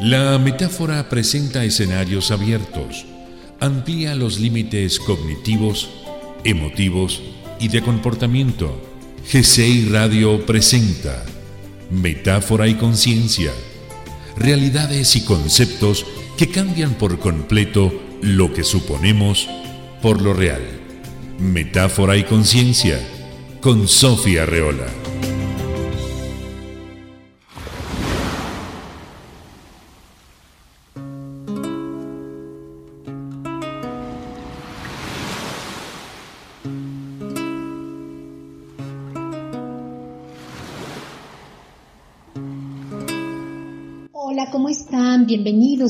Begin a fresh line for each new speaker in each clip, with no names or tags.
La metáfora presenta escenarios abiertos, amplía los límites cognitivos, emotivos y de comportamiento. GCI Radio presenta Metáfora y Conciencia, realidades y conceptos que cambian por completo lo que suponemos por lo real. Metáfora y Conciencia, con Sofía Reola.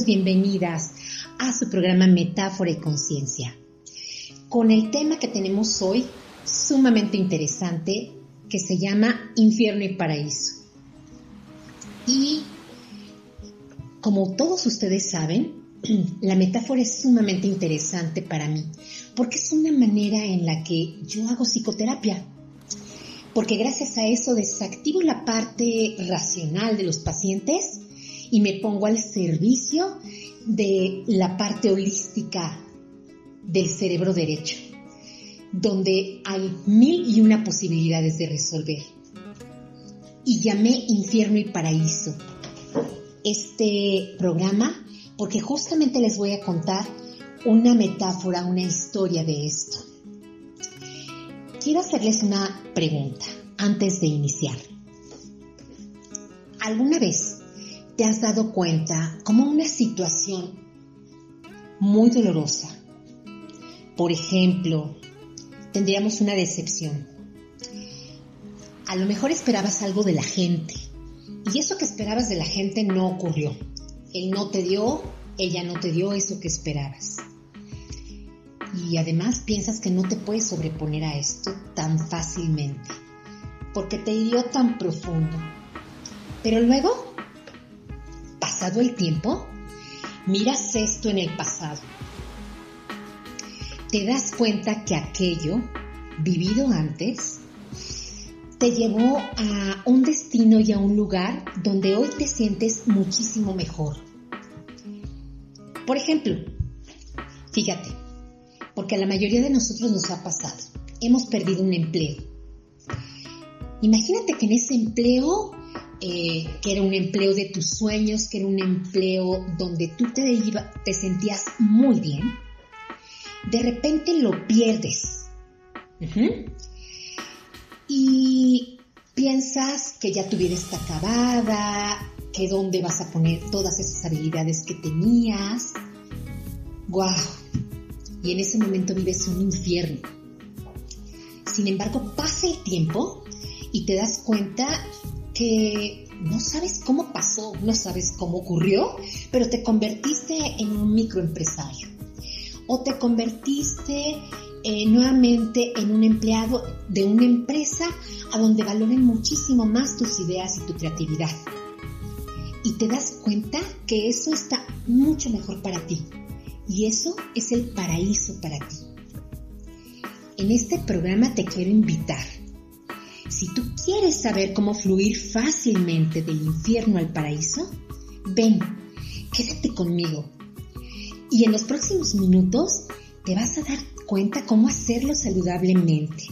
Bienvenidas a su programa Metáfora y Conciencia. Con el tema que tenemos hoy, sumamente interesante, que se llama Infierno y Paraíso. Y como todos ustedes saben, la metáfora es sumamente interesante para mí, porque es una manera en la que yo hago psicoterapia. Porque gracias a eso desactivo la parte racional de los pacientes y me pongo al servicio de la parte holística del cerebro derecho, donde hay mil y una posibilidades de resolver. Y llamé Infierno y Paraíso este programa porque justamente les voy a contar una metáfora, una historia de esto. Quiero hacerles una pregunta antes de iniciar. ¿Alguna vez te has dado cuenta como una situación muy dolorosa. Por ejemplo, tendríamos una decepción. A lo mejor esperabas algo de la gente y eso que esperabas de la gente no ocurrió. Él no te dio, ella no te dio eso que esperabas. Y además piensas que no te puedes sobreponer a esto tan fácilmente, porque te hirió tan profundo. Pero luego el tiempo, miras esto en el pasado. Te das cuenta que aquello, vivido antes, te llevó a un destino y a un lugar donde hoy te sientes muchísimo mejor. Por ejemplo, fíjate, porque a la mayoría de nosotros nos ha pasado, hemos perdido un empleo. Imagínate que en ese empleo eh, que era un empleo de tus sueños, que era un empleo donde tú te, iba, te sentías muy bien, de repente lo pierdes. Y piensas que ya tu vida está acabada, que dónde vas a poner todas esas habilidades que tenías. ¡Guau! Y en ese momento vives un infierno. Sin embargo, pasa el tiempo y te das cuenta que no sabes cómo pasó, no sabes cómo ocurrió, pero te convertiste en un microempresario o te convertiste eh, nuevamente en un empleado de una empresa a donde valoren muchísimo más tus ideas y tu creatividad. Y te das cuenta que eso está mucho mejor para ti. Y eso es el paraíso para ti. En este programa te quiero invitar si tú quieres saber cómo fluir fácilmente del infierno al paraíso, ven, quédate conmigo. Y en los próximos minutos te vas a dar cuenta cómo hacerlo saludablemente.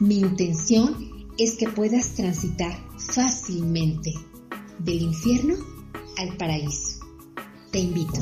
Mi intención es que puedas transitar fácilmente del infierno al paraíso. Te invito.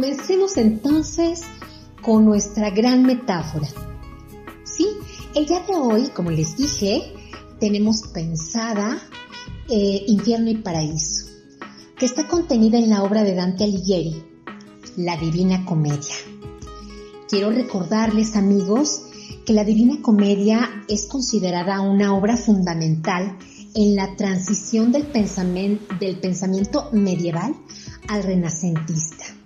Comencemos entonces con nuestra gran metáfora. Sí, el día de hoy, como les dije, tenemos pensada eh, Infierno y Paraíso, que está contenida en la obra de Dante Alighieri, La Divina Comedia. Quiero recordarles, amigos, que la Divina Comedia es considerada una obra fundamental en la transición del del pensamiento medieval al renacentista.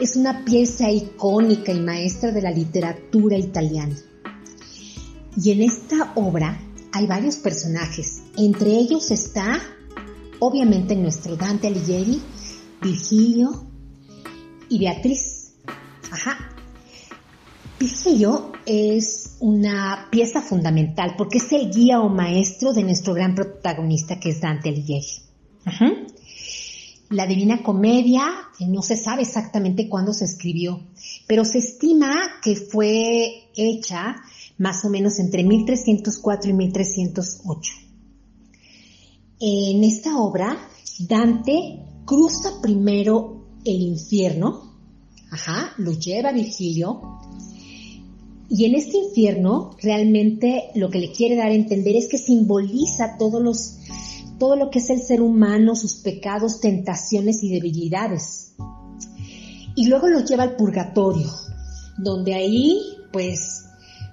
Es una pieza icónica y maestra de la literatura italiana. Y en esta obra hay varios personajes. Entre ellos está, obviamente, nuestro Dante Alighieri, Virgilio y Beatriz. Ajá. Virgilio es una pieza fundamental porque es el guía o maestro de nuestro gran protagonista que es Dante Alighieri. La Divina Comedia eh, no se sabe exactamente cuándo se escribió, pero se estima que fue hecha más o menos entre 1304 y 1308. En esta obra, Dante cruza primero el infierno, ajá, lo lleva Virgilio, y en este infierno realmente lo que le quiere dar a entender es que simboliza todos los, todo lo que es el ser humano, sus pecados, tentaciones y debilidades. Y luego lo lleva al purgatorio, donde ahí pues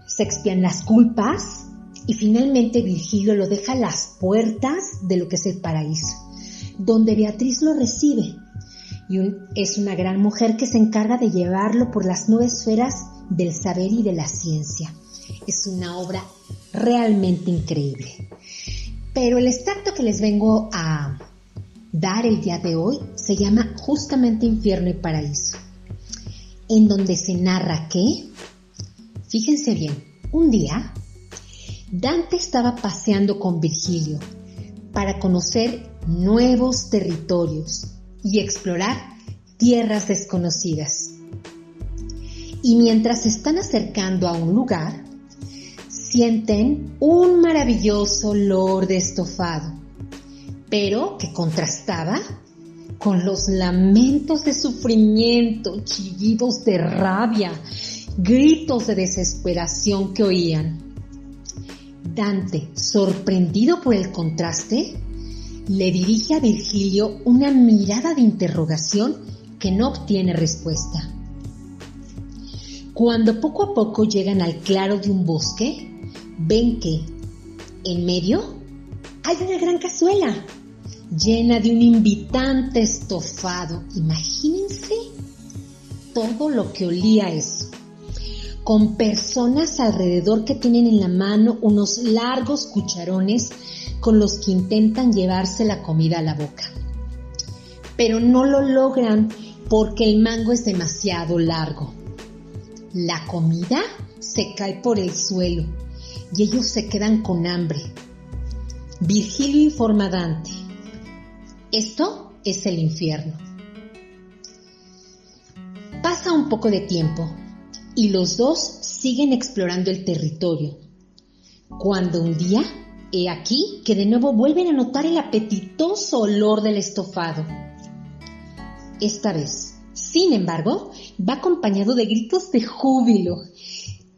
se expian las culpas y finalmente Virgilio lo deja a las puertas de lo que es el paraíso, donde Beatriz lo recibe y es una gran mujer que se encarga de llevarlo por las nueve esferas del saber y de la ciencia. Es una obra realmente increíble. Pero el extracto que les vengo a dar el día de hoy se llama justamente Infierno y Paraíso, en donde se narra que, fíjense bien, un día Dante estaba paseando con Virgilio para conocer nuevos territorios y explorar tierras desconocidas. Y mientras se están acercando a un lugar, sienten un maravilloso olor de estofado, pero que contrastaba con los lamentos de sufrimiento, chillidos de rabia, gritos de desesperación que oían. Dante, sorprendido por el contraste, le dirige a Virgilio una mirada de interrogación que no obtiene respuesta. Cuando poco a poco llegan al claro de un bosque, ven que en medio hay una gran cazuela llena de un invitante estofado. Imagínense todo lo que olía eso. Con personas alrededor que tienen en la mano unos largos cucharones con los que intentan llevarse la comida a la boca. Pero no lo logran porque el mango es demasiado largo. La comida se cae por el suelo y ellos se quedan con hambre. Virgilio informa a Dante. Esto es el infierno. Pasa un poco de tiempo y los dos siguen explorando el territorio. Cuando un día He aquí que de nuevo vuelven a notar el apetitoso olor del estofado. Esta vez, sin embargo, va acompañado de gritos de júbilo,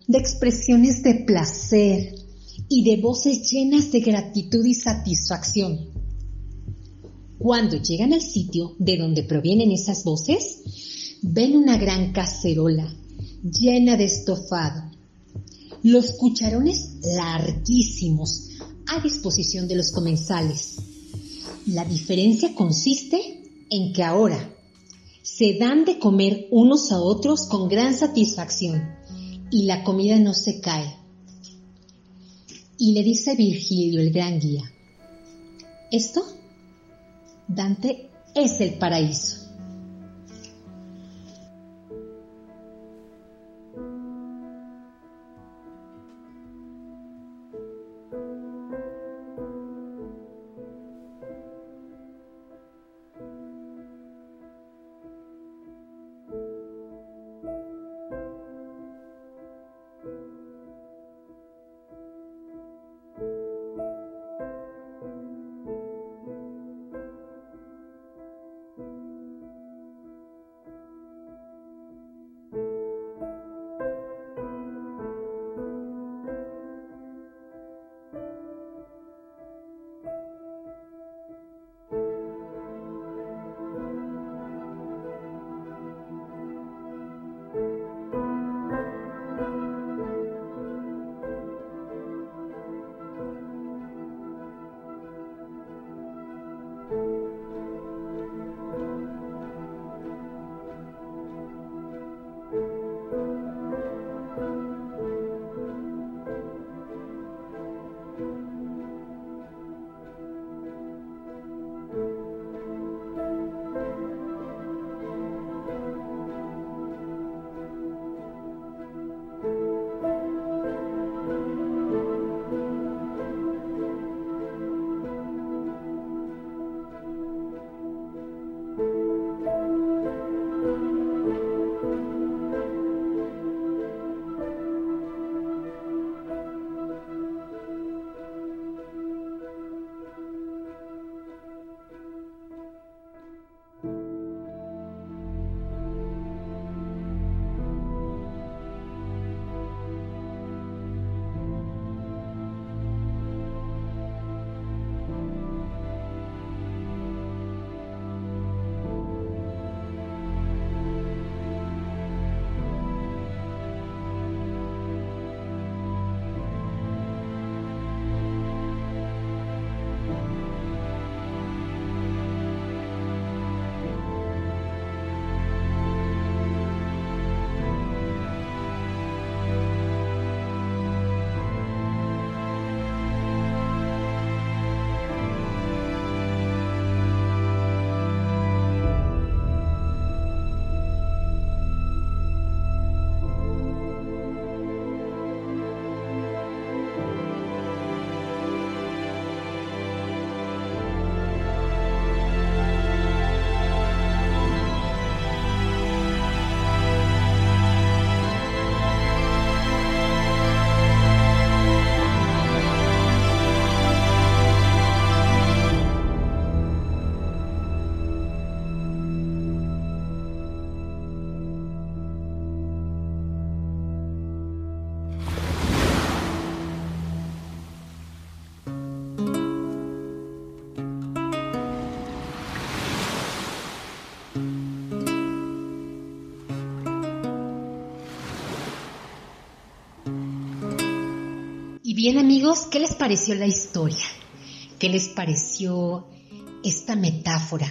de expresiones de placer y de voces llenas de gratitud y satisfacción. Cuando llegan al sitio de donde provienen esas voces, ven una gran cacerola llena de estofado, los cucharones larguísimos, a disposición de los comensales. La diferencia consiste en que ahora se dan de comer unos a otros con gran satisfacción y la comida no se cae. Y le dice Virgilio, el gran guía, esto, Dante, es el paraíso. Bien amigos, ¿qué les pareció la historia? ¿Qué les pareció esta metáfora?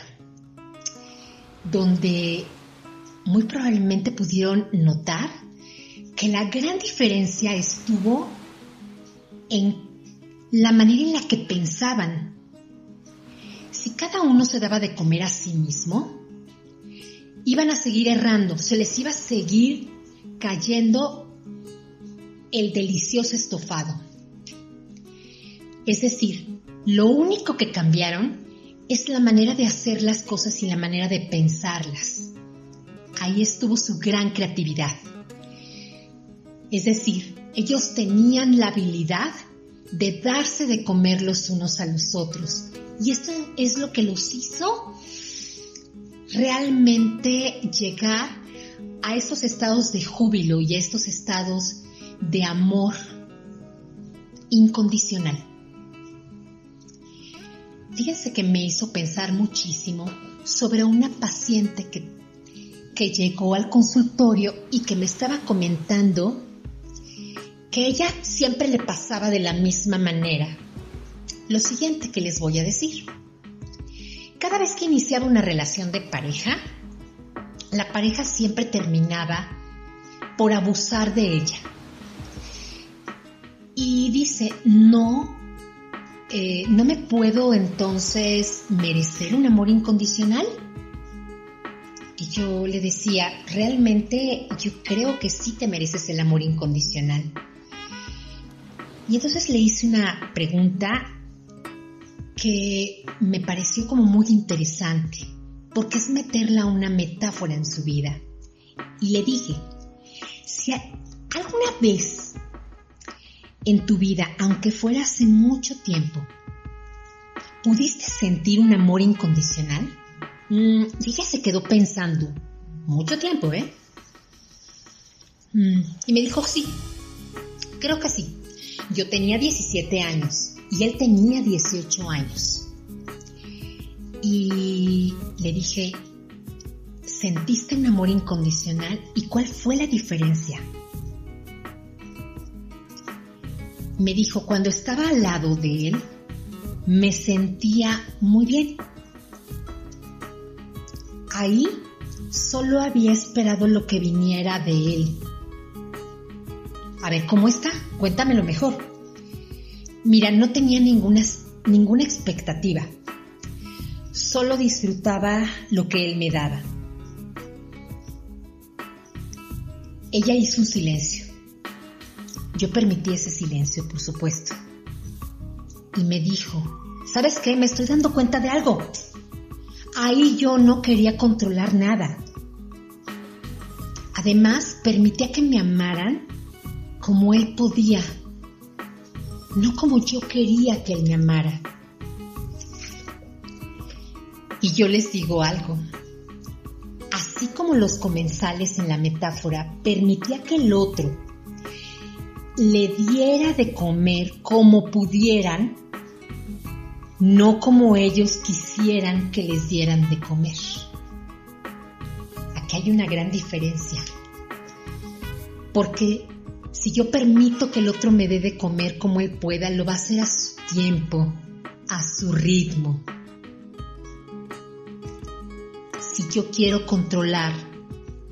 Donde muy probablemente pudieron notar que la gran diferencia estuvo en la manera en la que pensaban. Si cada uno se daba de comer a sí mismo, iban a seguir errando, se les iba a seguir cayendo el delicioso estofado. Es decir, lo único que cambiaron es la manera de hacer las cosas y la manera de pensarlas. Ahí estuvo su gran creatividad. Es decir, ellos tenían la habilidad de darse de comer los unos a los otros. Y esto es lo que los hizo realmente llegar a estos estados de júbilo y a estos estados de amor incondicional. Fíjense que me hizo pensar muchísimo sobre una paciente que, que llegó al consultorio y que me estaba comentando que ella siempre le pasaba de la misma manera. Lo siguiente que les voy a decir. Cada vez que iniciaba una relación de pareja, la pareja siempre terminaba por abusar de ella. Y dice, no eh, ¿no me puedo entonces merecer un amor incondicional? Y yo le decía, realmente yo creo que sí te mereces el amor incondicional. Y entonces le hice una pregunta que me pareció como muy interesante, porque es meterla una metáfora en su vida. Y le dije, si alguna vez en tu vida, aunque fuera hace mucho tiempo, ¿pudiste sentir un amor incondicional? Mm, ella se quedó pensando, mucho tiempo, ¿eh? Mm, y me dijo, sí, creo que sí. Yo tenía 17 años y él tenía 18 años. Y le dije, ¿sentiste un amor incondicional? ¿Y cuál fue la diferencia? Me dijo, cuando estaba al lado de él, me sentía muy bien. Ahí solo había esperado lo que viniera de él. A ver, ¿cómo está? Cuéntamelo mejor. Mira, no tenía ninguna, ninguna expectativa. Solo disfrutaba lo que él me daba. Ella hizo un silencio. Yo permití ese silencio, por supuesto. Y me dijo, ¿sabes qué? Me estoy dando cuenta de algo. Ahí yo no quería controlar nada. Además, permitía que me amaran como él podía, no como yo quería que él me amara. Y yo les digo algo. Así como los comensales en la metáfora permitía que el otro le diera de comer como pudieran, no como ellos quisieran que les dieran de comer. Aquí hay una gran diferencia. Porque si yo permito que el otro me dé de comer como él pueda, lo va a hacer a su tiempo, a su ritmo. Si yo quiero controlar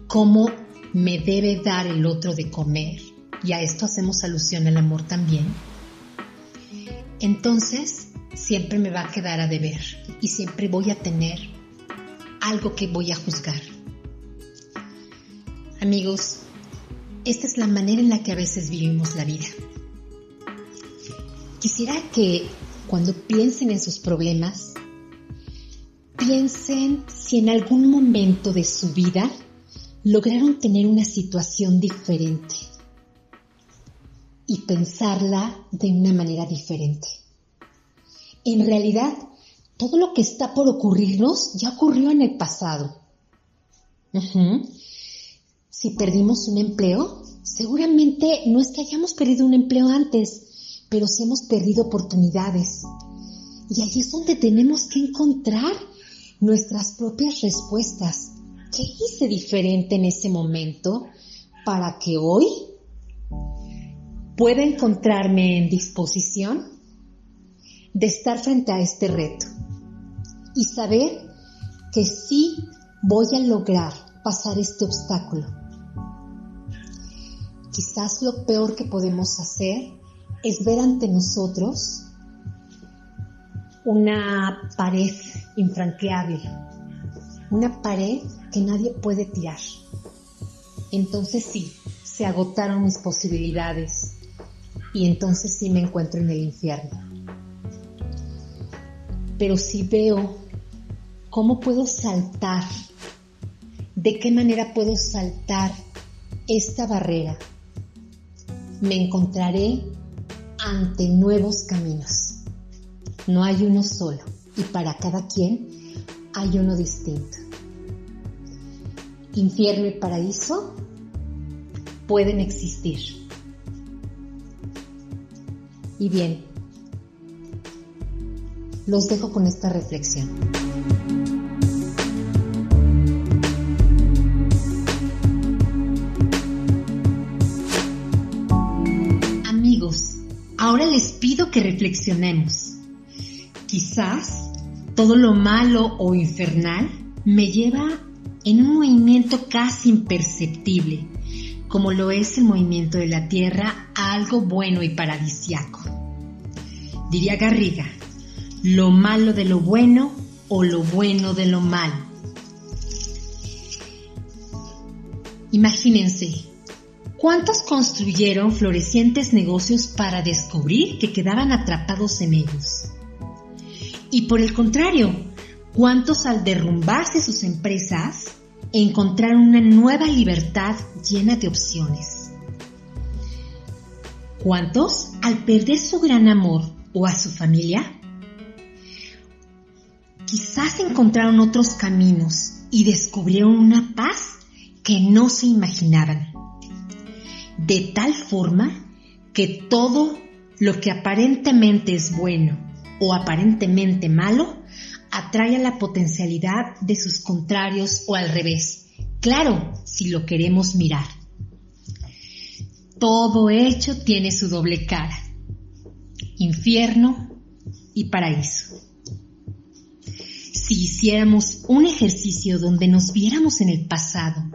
cómo me debe dar el otro de comer, y a esto hacemos alusión al amor también, entonces siempre me va a quedar a deber y siempre voy a tener algo que voy a juzgar. Amigos, esta es la manera en la que a veces vivimos la vida. Quisiera que cuando piensen en sus problemas, piensen si en algún momento de su vida lograron tener una situación diferente y pensarla de una manera diferente. En realidad, todo lo que está por ocurrirnos ya ocurrió en el pasado. Si perdimos un empleo, seguramente no es que hayamos perdido un empleo antes, pero sí hemos perdido oportunidades. Y ahí es donde tenemos que encontrar nuestras propias respuestas. ¿Qué hice diferente en ese momento para que hoy pueda encontrarme en disposición de estar frente a este reto y saber que sí voy a lograr pasar este obstáculo. Quizás lo peor que podemos hacer es ver ante nosotros una pared infranqueable, una pared que nadie puede tirar. Entonces sí, se agotaron mis posibilidades y entonces sí me encuentro en el infierno. Pero si veo cómo puedo saltar, de qué manera puedo saltar esta barrera, me encontraré ante nuevos caminos. No hay uno solo y para cada quien hay uno distinto. Infierno y paraíso pueden existir. Y bien, los dejo con esta reflexión. Amigos, ahora les pido que reflexionemos Quizás todo lo malo o infernal me lleva en un movimiento casi imperceptible, como lo es el movimiento de la Tierra a algo bueno y paradisiaco. Diría Garriga, lo malo de lo bueno o lo bueno de lo malo. Imagínense, ¿cuántos construyeron florecientes negocios para descubrir que quedaban atrapados en ellos? Y por el contrario, ¿cuántos al derrumbarse sus empresas encontraron una nueva libertad llena de opciones? ¿Cuántos al perder su gran amor o a su familia? Quizás encontraron otros caminos y descubrieron una paz que no se imaginaban. De tal forma que todo lo que aparentemente es bueno o aparentemente malo atrae a la potencialidad de sus contrarios o al revés. Claro, si lo queremos mirar. Todo hecho tiene su doble cara, infierno y paraíso. Si hiciéramos un ejercicio donde nos viéramos en el pasado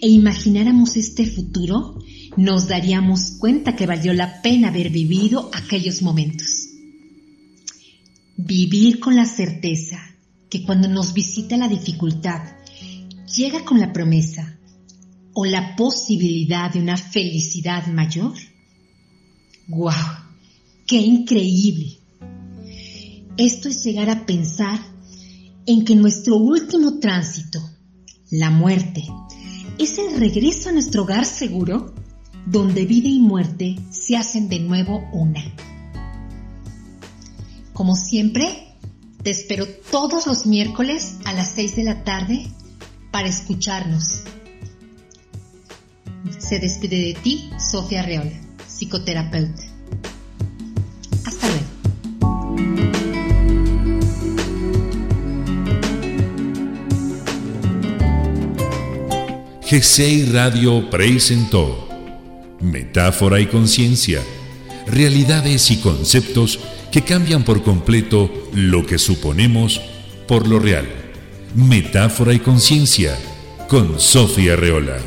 e imagináramos este futuro, nos daríamos cuenta que valió la pena haber vivido aquellos momentos. Vivir con la certeza que cuando nos visita la dificultad, llega con la promesa o la posibilidad de una felicidad mayor. ¡Guau! ¡Qué increíble! Esto es llegar a pensar en que nuestro último tránsito, la muerte, es el regreso a nuestro hogar seguro donde vida y muerte se hacen de nuevo una. Como siempre, te espero todos los miércoles a las 6 de la tarde para escucharnos. Se despide de ti Sofía Reola, psicoterapeuta.
G6 Radio presentó Metáfora y Conciencia, realidades y conceptos que cambian por completo lo que suponemos por lo real. Metáfora y Conciencia con Sofía Reola.